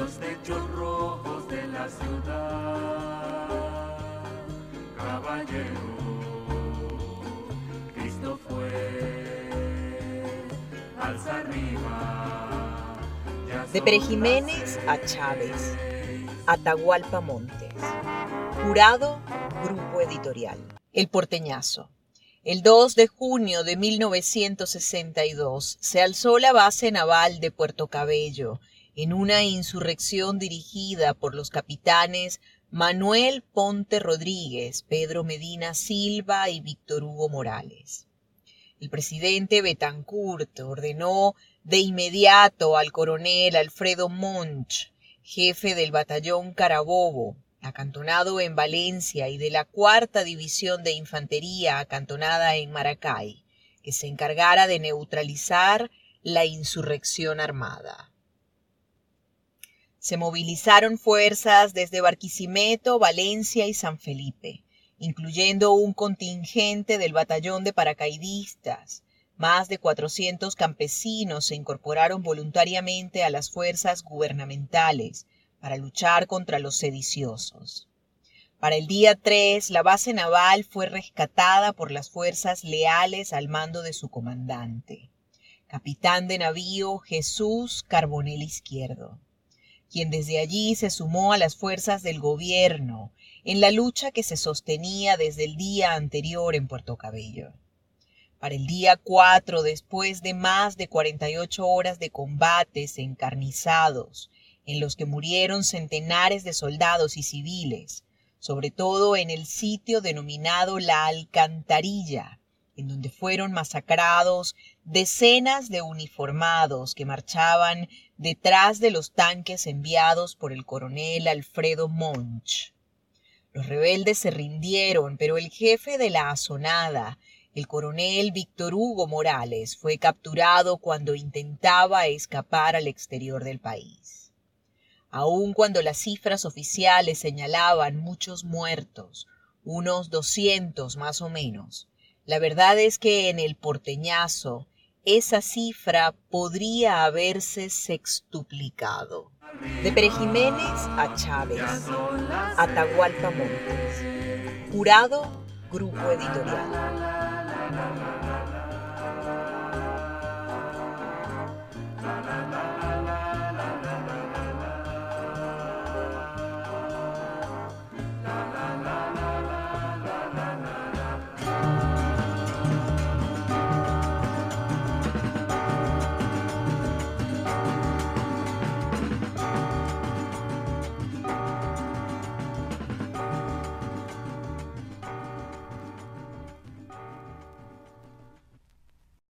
los techos rojos de la ciudad. Caballero, Cristo fue, alza arriba. De Pere Jiménez a Chávez, Atahualpa Montes. Jurado, Grupo Editorial. El Porteñazo. El 2 de junio de 1962 se alzó la base naval de Puerto Cabello en una insurrección dirigida por los capitanes Manuel Ponte Rodríguez, Pedro Medina Silva y Víctor Hugo Morales. El presidente Betancourt ordenó de inmediato al coronel Alfredo Monch, jefe del batallón Carabobo, acantonado en Valencia, y de la cuarta división de infantería acantonada en Maracay, que se encargara de neutralizar la insurrección armada. Se movilizaron fuerzas desde Barquisimeto, Valencia y San Felipe, incluyendo un contingente del batallón de paracaidistas. Más de 400 campesinos se incorporaron voluntariamente a las fuerzas gubernamentales, para luchar contra los sediciosos. Para el día 3, la base naval fue rescatada por las fuerzas leales al mando de su comandante, capitán de navío Jesús Carbonel Izquierdo, quien desde allí se sumó a las fuerzas del gobierno en la lucha que se sostenía desde el día anterior en Puerto Cabello. Para el día 4, después de más de 48 horas de combates encarnizados, en los que murieron centenares de soldados y civiles, sobre todo en el sitio denominado La Alcantarilla, en donde fueron masacrados decenas de uniformados que marchaban detrás de los tanques enviados por el coronel Alfredo Monch. Los rebeldes se rindieron, pero el jefe de la azonada, el coronel Víctor Hugo Morales, fue capturado cuando intentaba escapar al exterior del país aun cuando las cifras oficiales señalaban muchos muertos, unos 200 más o menos. La verdad es que en el porteñazo esa cifra podría haberse sextuplicado. De Pere Jiménez a Chávez, Atahualpa Montes. Jurado, Grupo Editorial.